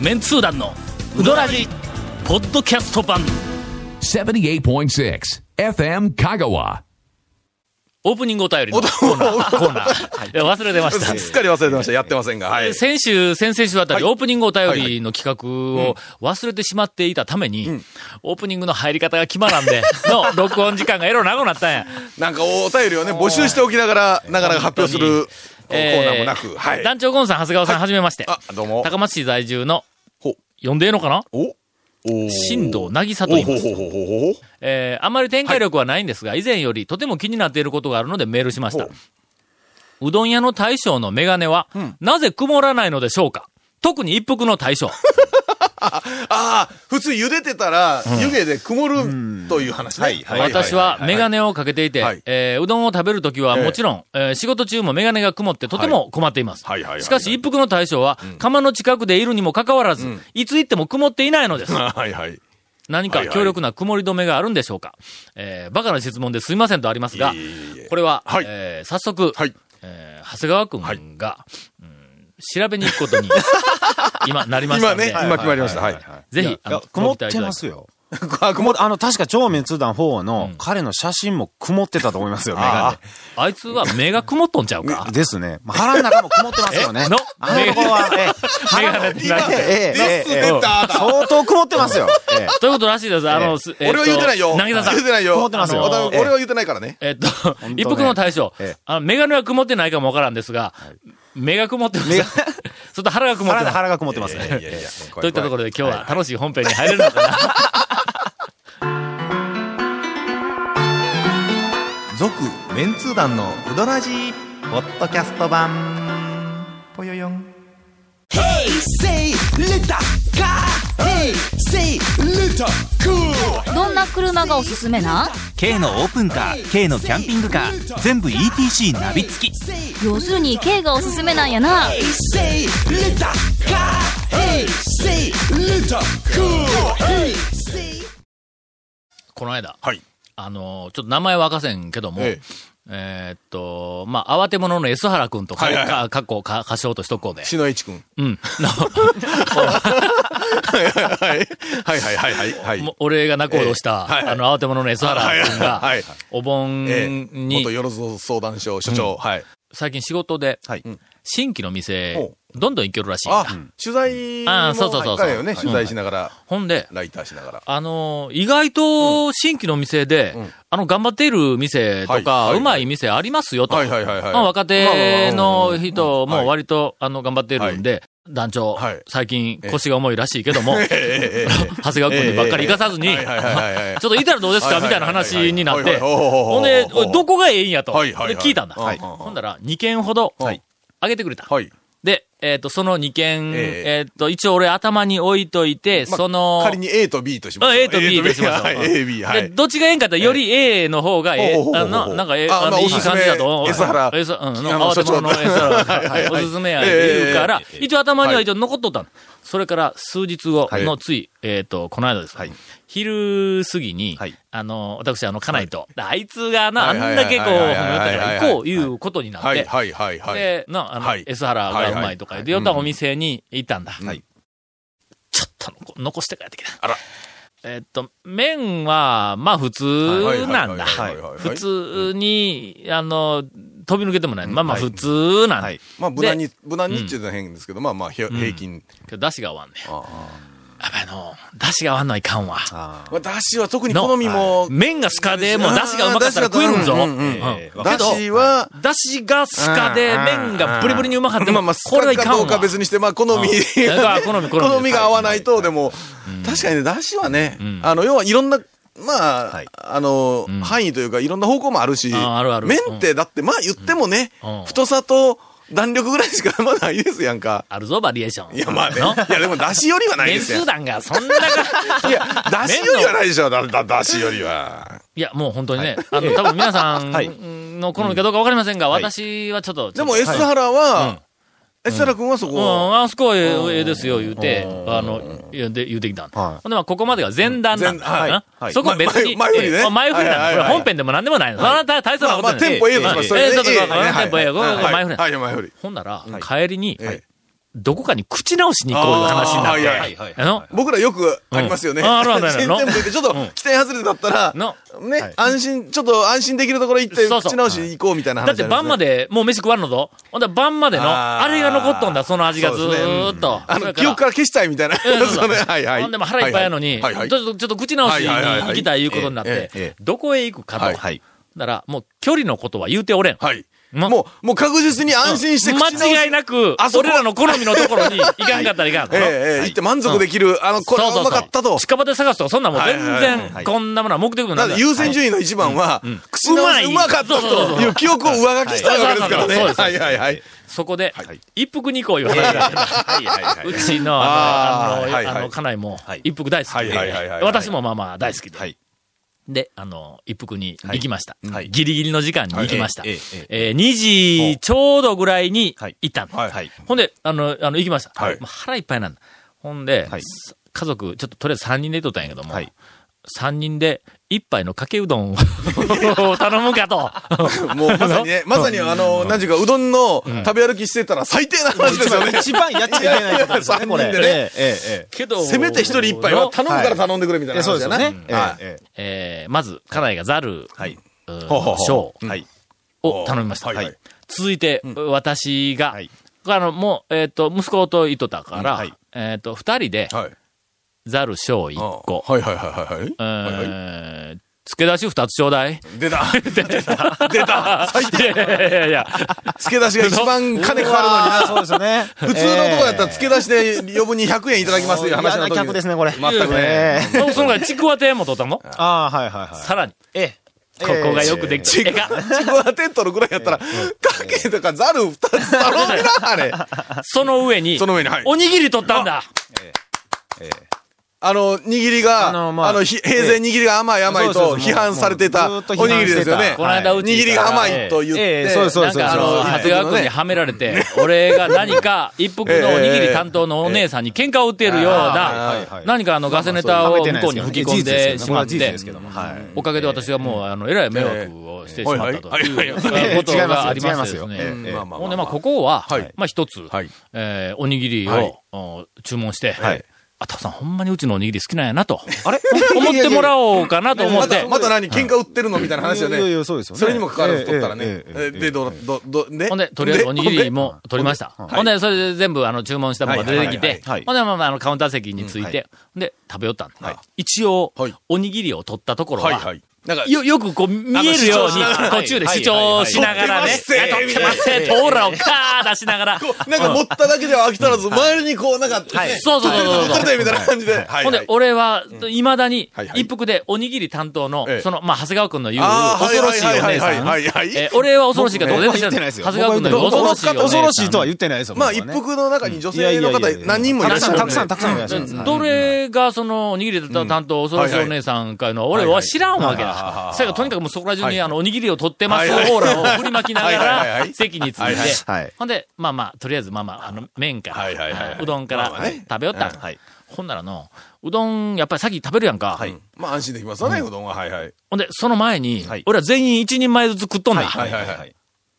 メンツー団のウドラジポッドキャスト版。78.6 FM Kagawa. オープニングお便りのコーナー。コーナー。忘れてました。すっかり忘れてました。やってませんが。はい。先週、先々週あたり、はい。オープニングお便りの企画を忘れてしまっていたために、オープニングの入り方が決まらんで、の 録音時間がエロ長くなったんや。なんかお便りをね、募集しておきながら、なかなか発表するコーナーもなく。はい。団長ゴンさん、長谷川さん、はじめまして。あ、どうも。高松市在住のほ、呼んでええのかな？おお新藤渚とお言います。えーあまり展開力はないんですが、以前よりとても気になっていることがあるのでメールしましたほ。うどん屋の大将のメガネは、なぜ曇らないのでしょうか？特に一服の大将。ああ、普通茹でてたら、湯気で曇るという話ね。はい私はメガネ。ネをかけていて、はい。えーうどんを食べるときはええもちろん、えー仕事中もメガネが曇ってとても困っています。はい。はいはいはいしかし一服の大将は、釜の近くでいるにもかかわらず、いつ行っても曇っていないのです。はいはい。何か強力な曇り止めがあるんでしょうか、えーバカな質問ですいませんとありますがいえいえ。いえ、これは、はい。えー早速、はい。えー長谷川くんが、うん調べに行くことに、今、なりました今ね、今決まりました。はい。ぜひ、あの、曇ってますよ。あ、曇っあの、確か超滅団4の彼の写真も曇ってたと思いますよ、メガあいつは目が曇っとんちゃうかネ。ですね。まあ腹の中も曇ってますよねえの。あのとこは、ええ、目が出てない。ええ、ええ、相当曇ってますよ。ええということらしいです。あの、俺は言うてないよ。渚さん言う。てないよ。曇ってますよ俺は言うてないからね。えっと、一服の大将ええ、あの、メガネは曇ってないかもわからんですが、目が曇ってます。目が ちょっと腹が曇ってます。腹腹が曇ってますね。といったところで今日は楽しい本編に入れるのかな。続メンツー団のウドラジーポッドキャスト版ぽよよん. Hey, say cool. どんな車がおすすめな？K のオープンカー K のキャンピングカー全部 ETC ナビ付き要するに K がおすすめなんやな Hey, say little car. Hey, say little cool. Hey, say. この間、はい。あの、ちょっと名前は明かせんけども、ええーっと、まあ、慌て者の S 原くんとか、はいはいか、かっこ、か、歌唱としとこうで。篠市くん。うん。のはいはいはいはいはいはい。俺が仲人した、ええはいはいあの、慌て者の S 原くんが、はいはいお盆ええに、元よろず相談所所長。はい。最近仕事で、はい新規の店ほ、どんどん行けるらしい。あ、取材も。あそうそうそうそう。ね。取材しながら、ほんで、ライターしながら。あのー意外と新規の店で、うん。あの、頑張っている店とか、うまい店ありますよと。はいはいはいはい。まあ、若手の人も割と、あの、頑張ってるんで、団長、はい。最近腰が重いらしいけども、長谷川君にばっかり行かさずに、ちょっといたらどうですか？みたいな話になって、ほんで、どこがええんやと。はいはいはい。で聞いたんだ。はい。ほんだら、2件ほど、はい。あげてくれた。はい。で、えっ、と、その2件、ええ。っ、と、一応俺頭に置いといて、まあその、仮に A と B としまあす。A と B としましょう。はい、A、B、はで、い。どっちがええんかって、より A の方がええあの、なんかええ、ああの、いい感じだと。S 原 S うん、慌て者の所 S 長原 はいはい。おすすめや、ええ言うからええ、一応頭には一応残っとったの。それから数日後はい。のつい、えっと、この間です。はい。昼過ぎにはい、あの、私、あの、家内と、あいつがな、あんだけこう、行こう、いうことになって、はいはいはいはい。で、な、あの、はい。S 原がうまいとか言って、はいはい呼んだお店に行ったんだ。はいちょっと残残して帰ってきた。あらえっと、麺は、まあ普通なんだ。はいはいはいはいはい普通に、あの、飛び抜けてもない。まあまあ普通なんだ。はいまあ、無難に、無難にって言うと変ですけど、まあまあ、平均。けど、出汁が合わんね。あやっぱりあの、出汁が合わんのはいかんわ。あまあ、だしは特に好みも、麺がスカで、もう出汁がうまかったら食えるんぞ。うんうんうん。うんだしは、出汁がスカで、うん麺がブリブリにうまかったら、まあまあ、これはいかんどうか別にして、まあ、好み、好み好み好みが合わないと、でも、確かにね、だしはねん、あの、要はいろんな、まあはい、あのん、範囲というか、いろんな方向もあるし、ああるある。麺って、だって、まあ言ってもねうん、太さと弾力ぐらいしかまだないですやんか。あるぞ、バリエーション。いや、まあね。の？いや、でも、だしよりはないですよがそんなか、いや、だしよりはないでしょ、だ、だ、だしよりは。いや、もう本当にね、あの、多分皆さんはいの好みかどうかわかりませんが、はい私はちょっと。でも、S 原は、S 原君はそうん、こ、あそこはええええですよ、言うて、あの、言うて言うてきたん。はい。ほんで、まあ、ここまでが前段なんだ。な。はいそこは別に、前前振りね。ええ前振りなんだ。これ本編でも何でもないの。そんな大大層なことない。テンポええとしますそれね。ええそうそうそう。ええはいテンポええ。これこれ前振り。はい、前振り。ほんなら、帰りに、ええどこかに口直しに行こういう話になって。あーはいはい僕らよくありますよね。うんあるあるあるチェーン店舗行ってちょっと期待外れだったら、のね、安心、ちょっと安心できるところ行って、口直し行こうみたいな話だって晩まで。でもう飯食わんのぞ。ほんで晩までの、あれが残っとんだ、その味がずーっと。あの、記憶から消したいみたいな。うんそうそうそれはいはい。ほんでも腹いっぱいやのに、はいはいちょっと、ちょっと口直しにはいはいはいはい行きたいいうことになっえてええ、どこへ行くかと。はいはい。だから、もう距離のことは言うておれん。はい。もうもう、もう確実に安心して口間違いなくあ、そこ。俺らの好みのところに 行かんかったらいかん。ええええ行って満足できる、あの、これはうまかったと。近場で探すとか、そんなんもう全然は、いこんなものは目的もなない優先順位の一番は、口直しうまい。うまかったという記憶を上書きしたいわけですからね。はい。はいはい。そこではい、一服二行いう話があってはいはいはうちの、あの、あの、家内もはい、一服大好きはいはいはいはいで、私もまあまあ大好きで。はい。で、あの、一服に行きました。はいギリギリの時間に行きました。はいええええー2時ちょうどぐらいにはい行ったの。はいはい。ほんで、あの、あの、行きました。はい腹いっぱいなんだ。ほんで、はい家族、ちょっととりあえず3人でとったんやけども、はい3人で一杯のかけうどんを 頼むかと。もうまさにね、まさにあの、何時か、うどんの食べ歩きしてたら最低な話ですよね。一番やっちゃいけないことですよね、これ。三人でねええええけど、せめて一人一杯は頼むから頼んでくれみたいええ。な話だな。そうですよね。えはいえええーまず、家内がザル、はい。うーほうほうほう小えはい。を頼みました。はいはい続いて、私が、はいあの、もう、えっ、と、息子といっとったから、はいえっ、と、二人で、はい。ザル小一個、はいはいはいはいはい。えはいはいー、付け出し二つちょうだい？出た 出た出た最低いやいやいやいや、付け出しが一番金かかるのにな。そうですよね。普通のとこやったら付け出しで余分に100円いただきますという話の時客ですね、これ。全くね。ええそその前、ちくわ亭も取ったの？ああ、はいはいはい。さらに、ええ。ここがよくできて、ちくわ、ちくわテントのぐらいやったら、かけとかザル二つ頼みな、あれ。その上に、その上に、はい。おにぎり取ったんだ。あの、握りが、ああのの、まあひ平然握りが甘い甘いとそうそうそう。批判されてたおにぎりですよね。この間うち握りが甘いと言っええて、そうそうですなんかあの、そう長谷川君にはめられて、俺が何か一服のおにぎり担当のお姉さんに喧嘩を売っているようはい。な何かあのガセネタを向こうに吹き込んでしまって事実です、けども。はい。おかげで私はもう、あの、えらい迷惑をしてしまったとはいうはいことがありましてですね。ほんで、まあ、ここははい、まあ、一つはい、えーおにぎりはい。をお注文してはい、あ、タコさんほんまにうちのおにぎり好きなんやなと、あれ？思ってもらおうかなと思って。また、、何？喧嘩売ってるのみたいな話よね。いやいや、そうですよね。それにもかかわらず取ったらね。で、ど、ど、ど、で。ほんで、とりあえずおにぎりも取りました。いほんで、それで全部、あの、注文したものが出てきて、ほんで、まあまあ、あの、カウンター席について、で、食べよったんはい。一応はい、おにぎりを取ったところは、はいはい。なんか、よ、よくこう、見えるようにあの主張しなが、ら。途中で主張しながらね、はいはいはい取ってますせーとオーラをカー出しながら、なんか持っただけでは飽き足らず、周りにこう、なんか、ねそうそうそうそう。みたいな感じで。はい。ほんで、俺は、未だに一服でおにぎり担当のええ、その、まあ、長谷川くんの言う、恐ろしいお姉さん。俺は恐ろしいかどうか僕は全然知らない。言ってないですよ。長谷川くんの言う恐ろしい。恐ろしいとは言ってないですよ。まあ、一服の中に女性の方何人もいらっしゃるたくさん、たくさん、いらっしゃる。どれがその、おにぎり担当、恐ろしいお姉さんかいうのは、俺は知らんわけだ。はいそやからとにかくもうそこら中に、はいあの、おにぎりを取ってますオはいはいーラを 振りまきながはいはいはいはら、い席についはいはいて、はい。ほんで、まあまあ、とりあえずまあまあ、あの、麺かはいはいはいはいら、うどんから食べよった。ほんならの、うどん、やっぱり先食べるやんか。まあ、安心できますわね、うどんは。はいはい。ほんで、その前にはい、俺は全員一人前ずつ食っとんだ。はいはいはい。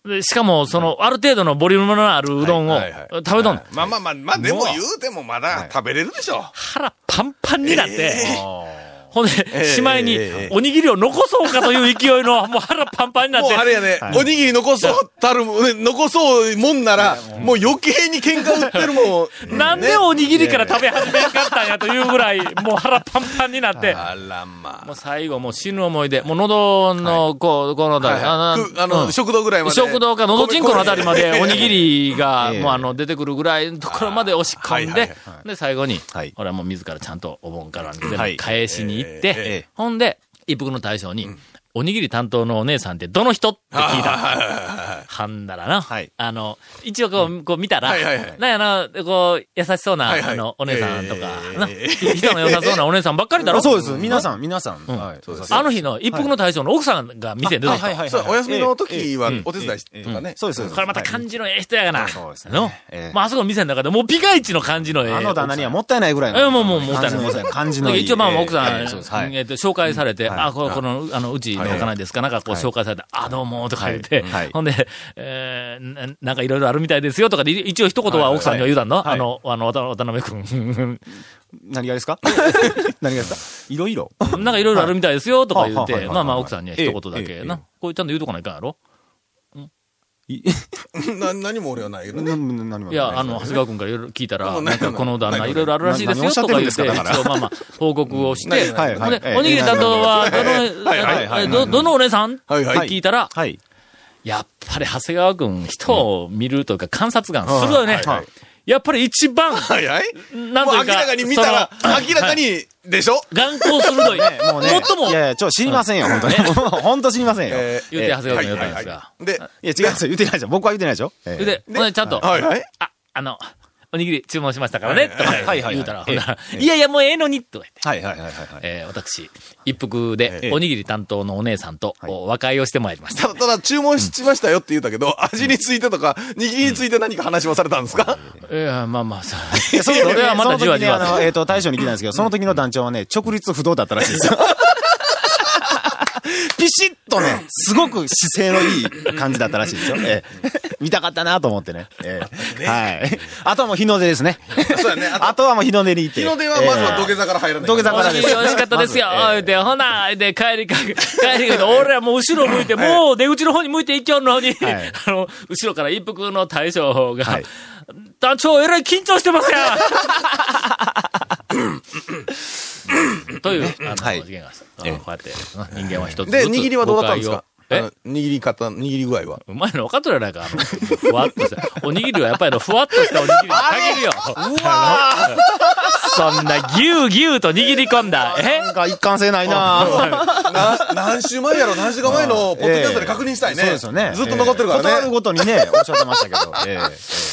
でしかも、その、ある程度のボリュームのあるうどんをはいはいはい食べとんだ。まあまあまあ、まあでも言うてもまだ食べれるでしょ。腹パンパンになって、ほんで、えしまいにええ、おにぎりを残そうかという勢いの、もう腹パンパンになって、もうあれやね、おにぎり残そうたる残そうもんなら、もう余計に喧嘩売ってるもん。なんでおにぎりから食べ始めんかったんやというぐらい、もう腹パンパンになって、あらまもう最後もう死ぬ思い出、もう喉の、こう、このあたり、あ。の、うん。食堂ぐらいまで。食堂か、のどちんこのあたりまでおにぎり。りが、ええ。もうあの、出てくるぐらいのところまで押し込んで、で、最後にはい、俺はもう自らちゃんとお盆から全部はい。返しに行っえてえ、ほんで、一服の大将に、おにぎり担当のお姉さんってどの人？って聞いた。はんだらな。はい。あの、一応こう、こう見たら、はいはいはい。なんやな、こう、優しそうな、はいはい。あの、お姉さんとか、ええな、人の良さそうなお姉さんばっかりだろ？あそうです。皆さん、皆さん。はい。あの日の一服の大将の奥さんが店に出てきた？はい。そう、お休みの時はええお手伝いとかね。そうです。これまた感じのええ人やがな。そうですね。の？ええ。まあ、あそこの店の中でもうピカイチの感じのええ。あの旦那にはもったいないぐらいの。えもうもうもったいない。感じのいい。一応まあ奥さん、えっと、紹介されて、はい。あ、この、この、あの、うちのかない。ですかなんかこう紹介されて、あ、どうも、とか言って、ほんで、えーななんかいろいろあるみたいですよとかで、一応一言は奥さんには言うたんの、はい。あの、あの、渡渡辺君。何がですか？何がですか？いろいろ。なんかいろいろあるみたいですよとか言って、まあまあ奥さんには一言だけな。こうちゃんと言うとかないかんやろ？な、何も俺はないけどね。何もい。や、あの、長谷川君からいろいろ聞いたら、うんなんかこの旦那ないいろいろあるらしいですよとか言って、一応まあまあ報告をして、おにぎり担当は、どの、はいはい。はいえど、どのお姉さん？ってはい。はい聞いたら、はい。やっぱり長谷川君、人を見るというか観察眼鋭いね。はいやっぱり一番、はい？はい。なんというか、もう明らかに見たら、明らかに、でしょ？眼光鋭い。もうね。最もい、やいや、ちょ、知りませんよ、本当に。本当知りませんよ。え言うて長谷川君が言ったんですはが。で、いや、違うんですよ。言ってないでしょ。僕は言ってないでしょ。ええで、ほんでちゃんと、はいはい。あ、あの、おにぎり注文しましたからね、とかはいはいはい。言うたら、ええ。ほいやいや、もうええのに、とか言って。はいはいはいはいはい。えー私、一服でえ、え。おにぎり担当のお姉さんと、お和解をしてまいりました。ただ、ただ注文しましたよって言ったけど、味についてとか、握りについて何か話はされたんですか？いや、まあまあ、そ それはまたじわじわ。えっと、大将に聞いたんですけど、その時の団長はね、直立不動だったらしいですよ。ピシッとね、すごく姿勢のいい感じだったらしいですよ。ええ見たかったなと思ってね。ええはい。あとはもう日の出ですね。そうやね。あとあとはもう日の出に行って。日の出はまずは土下座から入らない。土下座からです美味しかったですよ、まず言うて、ほな、で、帰りかけ、帰りか 俺らもう後ろ向いて、もう出口の方に向いて行きよんのに、はいあの、後ろから一服の大将が、はい団長、えらい緊張してますやん という、あの、はい事件があのこうやって、人間は一つずつで、握りはどうだったんですか？誤解をあの握り方、握り具合は？うまいの分かっとるやないか。あの、ふわっとした。おにぎりはやっぱりあのふわっとしたおにぎりに限るよ。うわそんなぎゅうぎゅうと握り込んだ。え？なんか一貫性ないなな、何週前やろ？何週間前のポッドキャストで確認したいね。そうですよね。ずっと残ってるからね。えるごとにね、おっしゃってましたけど。ええ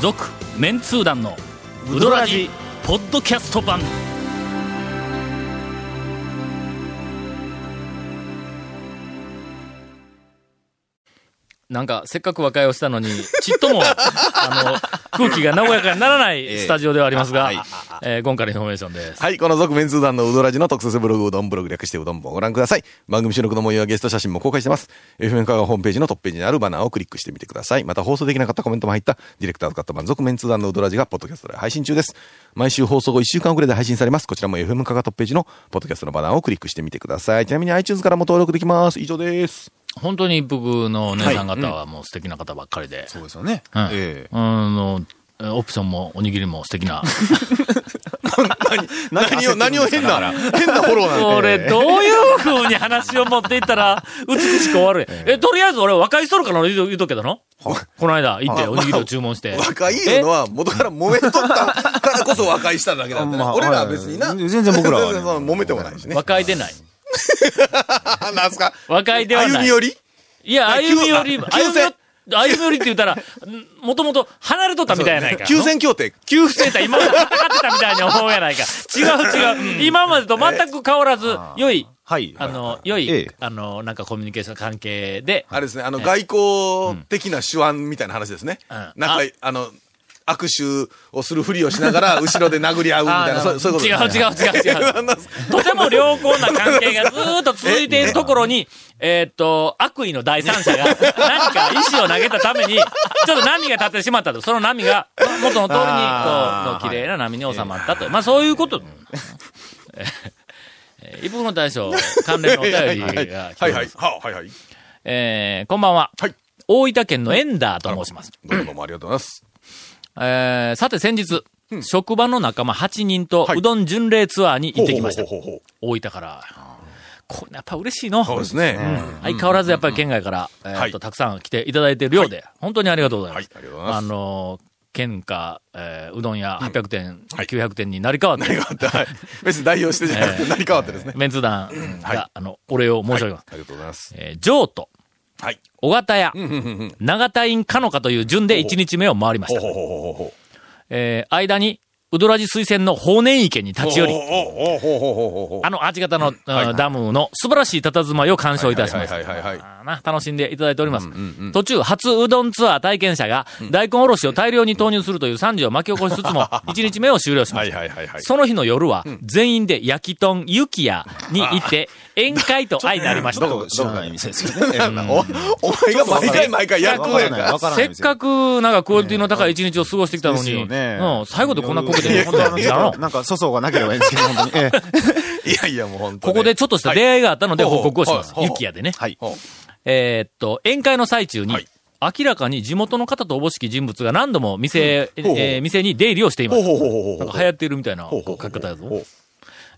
続、メンツー団のウドラジ、ポッドキャスト版。なんか、せっかく和解をしたのに、ちっとも、あの、空気が和やかにならないスタジオではありますが、えー今回のインフォメーションです。はい、この続メンツー団のうどらじの特設ブログ、うどんブログ略してうどん本をご覧ください。番組収録の模様やゲスト写真も公開してます。FM カがホームページのトップページにあるバナーをクリックしてみてください。また放送できなかったコメントも入ったディレクターズカット版続メンツー団のうどらじがポッドキャストで配信中です。毎週放送後1週間遅れで配信されます。こちらも FM カがトップページのポッドキャストのバナーをクリックしてみてください。ちなみに iTunes からも登録できます。以上です。本当に一服のお姉さん方はもう素敵な方ばっかりで。そうですよね。うんええあの、オプションもおにぎりも素敵な。何を、何を変な、変なフォローなんこれ、どういう風に話を持っていったら、美しく終わる。え、とりあえず俺和解しとるから言うと言うとくけどの？この間行っておにぎりを注文して。和解いうのは元から揉めとったからこそ和解しただけなんでね。まあ俺らは別にな。はい全然僕らは揉めてもないしね。和解でない。なんすか？和解ではない。歩み寄り？いや、歩み寄り、急歩み寄り、歩み寄りって言ったら、もともと離れとったみたいやないか。休戦協定。給付センター今まで戦ってたみたいに思うやないか。違う違う。今までと全く変わらず、良い、はい。あの、良いええ、あの、なんかコミュニケーション関係で、あれですね、あの、外交的な手腕みたいな話ですね。うんなんか、あの、握手をするふりをしながら、後ろで殴り合うみたいな、そうそういうこと違う違う違う違う。とても良好な関係がずーっと続いている ところに、えーっと、悪意の第三者が何か石を投げたために、ちょっと波が立ってしまったと。その波が元の通りに、こう、綺麗な波に収まったと。まあそういうこと。えー、一服の大将、関連のお便りが来ます。はいはい。ははいはい。えー、こんばんは。はい大分県のエンダーと申します。どうもどうもありがとうございます。えー、さて先日、職場の仲間8人とはいうどん巡礼ツアーに行ってきました。大分から。これやっぱ嬉しいの。そうですね。相変わらずやっぱり県外から、えーっと、はいたくさん来ていただいているようで、本当にありがとうございます。はいありがとうございますあのー、県下、えーうどん屋800点、はい900点になり変わって、何があって、はい。別に代表してじゃなくて、何変わってですね。メンツ団が、はいあの、お礼を申し上げます。ありがとうございます。えー譲渡、はい。小型屋。長田院かのかという順で1日目を回りました。えー間に、うどらじ推薦の法然池に立ち寄り、あの、アジ型の、うんダムの素晴らしい佇まいを鑑賞いたしました。はいはいはいはいはいあーな楽しんでいただいております。途中、初うどんツアー体験者が、大根おろしを大量に投入するという惨事を巻き起こしつつも、1日目を終了しました。はいはいはいはい。その日の夜は、全員で焼き豚ゆき屋に行って、宴会と相なりました。どこ知らない店ですけどね。お、お前が毎回毎回やるとやんか。せっかく、なんかクオリティの高い一日を過ごしてきたのに、最後でこんなこけて、本当あの、なんか粗相がなければいいんですけど、本当に。ええいやいやもう本当ここでちょっとした出会いがあったのではい報告をしますゆき屋でね。はい。えーっと、宴会の最中に、はい明らかに地元の方とおぼしき人物が何度も店、えー店に出入りをしています。ほうほうほうほうほうなんか流行ってるみたいな書き方やぞ。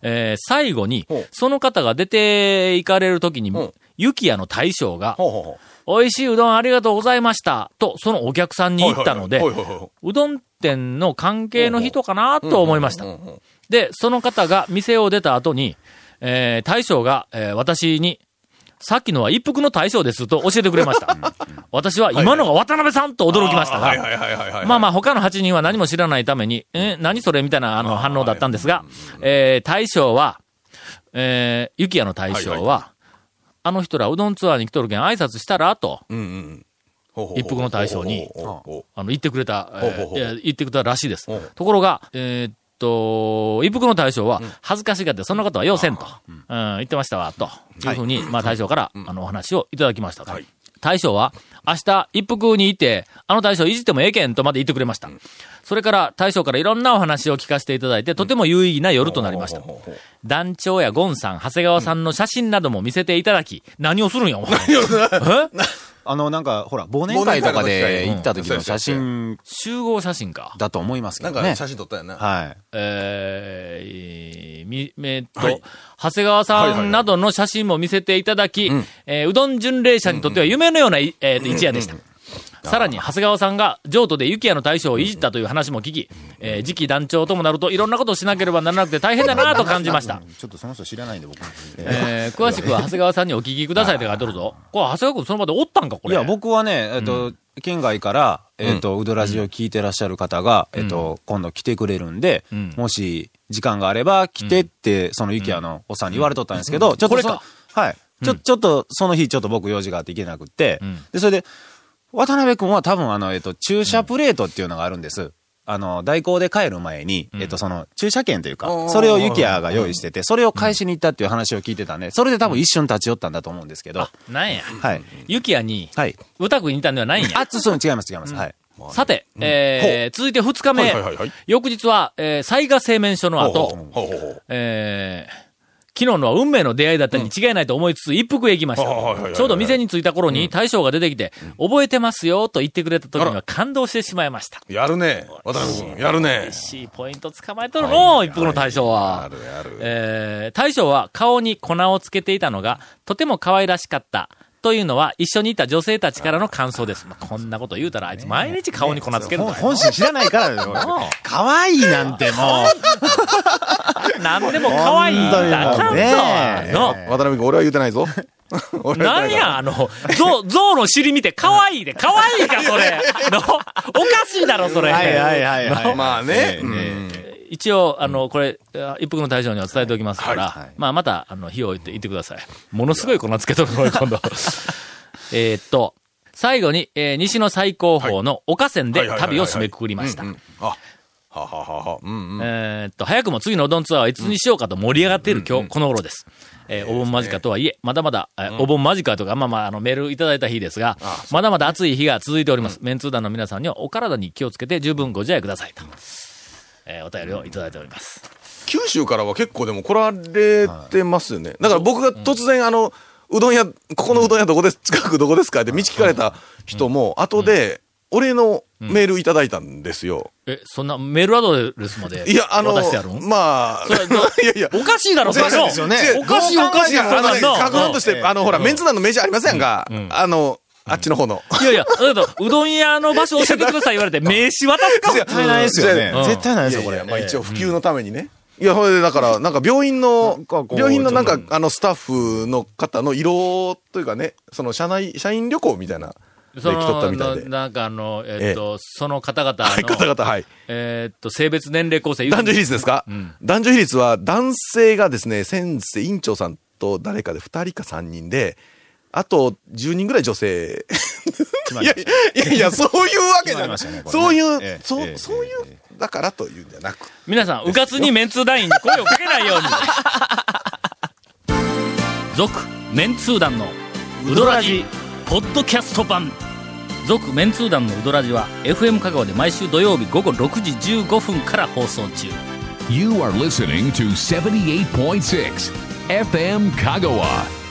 えー最後にその方が出て行かれる時にほう、ゆき屋の大将が、美味しいうどんありがとうございました、と、そのお客さんに言ったのでうどん店の関係の人かなと思いました。で、その方が店を出た後に、えー大将が、えー私に、さっきのは一服の大将ですと教えてくれました。私は今のが渡辺さんと驚きましたが。まあまあ他の8人は何も知らないために、えー何それみたいなあの反応だったんですが、えー大将は、えー、ゆきやの大将はあの人らうどんツアーに来とるけん挨拶したらと。一服の大将にあの、言ってくれた、え言ってくれたらしいです。ところが、えーっと、一服の大将は、恥ずかしがって、そんなことは要せんと、うん、言ってましたわ、と。い。うふうに、まあ大将から、あの、お話をいただきましたと。はい。大将は、明日、一服に行って、あの大将いじってもええけんとまで言ってくれました。それから、大将からいろんなお話を聞かせていただいて、とても有意義な夜となりました。団長やゴンさん、長谷川さんの写真なども見せていただき、何をするんや、お前。え？あの、なんか、ほら、忘年会とかで行った時の写真集合写真か。だと思いますけどね。なんか写真撮ったよな。はい。えー、み、えーっと、はい長谷川さんなどの写真も見せていただき、えーうどん巡礼者にとっては夢のような、いえー一夜でした。さらに、長谷川さんが譲渡で雪屋の大将をいじったという話も聞き、えー次期団長ともなるといろんなことをしなければならなくて大変だなと感じました。ちょっとその人知らないんで、僕。えー詳しくは長谷川さんにお聞きくださいって書いてあるぞ。これ、長谷川君その場でおったんか、これ。いや、僕はね、えっと、県外から、えっと、うどらじを聞いてらっしゃる方が、えっと、今度来てくれるんでん、もし、時間があれば来てって、その雪屋のおっさんに言われとったんですけど、ちょっとれかはい。ちょ、ちょっと、その日、ちょっと僕用事があって行けなくって、で、それで、渡辺君は多分、あの、えっと、駐車プレートっていうのがあるんです。あの、代行で帰る前に、えっと、その、駐車券というか、それを雪屋が用意してて、それを返しに行ったっていう話を聞いてたんで、それで多分一瞬立ち寄ったんだと思うんですけど、なんや。はい。雪屋に、はい。歌くにいたんではないんや？あ、つそう、違います、違います。はい。さて、えー続いて2日目、はいはいはいはい翌日は、えー、災害製麺所の後、えー昨日のは運命の出会いだったに違いないと思いつつ、一服へ行きました。ちょうど店に着いた頃に大将が出てきて、覚えてますよと言ってくれた時には感動してしまいました。やるね。渡辺君、やるね。C ポイント捕まえとるの、一服の大将やは。るやる。えー大将は顔に粉をつけていたのが、とても可愛らしかった。というのは、一緒にいた女性たちからの感想です。まあこんなこと言うたら、あいつ毎日顔に粉つけるの本本心知らないからだよ。可愛いなんてもう。なんでも可愛いんだ。あかんぞ。の渡辺君、俺は言うてないぞ。俺は言うていなんや、あの、ゾウ、ゾウの尻見て可愛いで、可愛いか、それ。の、おかしいだろ、それ。はいはいはいはい。まあね。一応、あの、これ、あ一服の大将には伝えておきますから、はいはいまあ、また、あの、火を置いて、言ってください。ものすごい粉つけとるのよ、今度。えーっと、最後に、えー西の最高峰の岡線で旅を締めくくりました。はははは。うんうん。えーっと、早くも次のうどんツアーはいつにしようかと盛り上がっている今日、この頃です。えーお盆間近とはいえ、まだまだ、えーお盆間近とか、まあまあ、あの、メールいただいた日ですが、まだまだ暑い日が続いております。メンツー団の皆さんにはお体に気をつけて十分ご自愛くださいと。えーお便りをいただいております。九州からは結構でも来られてますよね。だから僕が突然あの、うどん屋、ここのうどん屋どこです、近くどこですか？って道聞かれた人も、後で、お礼のメールいただいたんですよ。え、そんなメールアドレスまでいや、あのまあ、いやいや、おかしいだろ、それですよね。おかしいおかしい、そんあの。ね、なんの確認として、あの、ほら、メンツ団の名刺ありませんかあの、あっちの方の。いやいや、だうどん屋の場所教えてください言われて、名刺渡すか絶対ないですよねうん。絶対ないですよ、これ。まあ一応普及のためにね。いや、ほれで、だから、なんか病院の病院のなんかあの、スタッフの方の色というかね、その、社内、社員旅行みたいな。そ来とったの、みたいで。のなんかあの、えっと、その方々の、はい、方々、はい。えっと、性別年齢構成男女比率ですか、ん男女比率は男性がですね、先生、院長さんと誰かで2人か3人で、あと10人ぐらい女性。いやいやいや、そういうわけじゃない。そういう、ええそう、ええそういう、だからというんじゃなく。皆さん、うかつにメンツー団員に声をかけないように。続、メンツー団のウドラジ、ポッドキャスト版。続、メンツー団のウドラジは、FM 香川で毎週土曜日午後6時15分から放送中。You are listening to 78.6 FM Kagawa.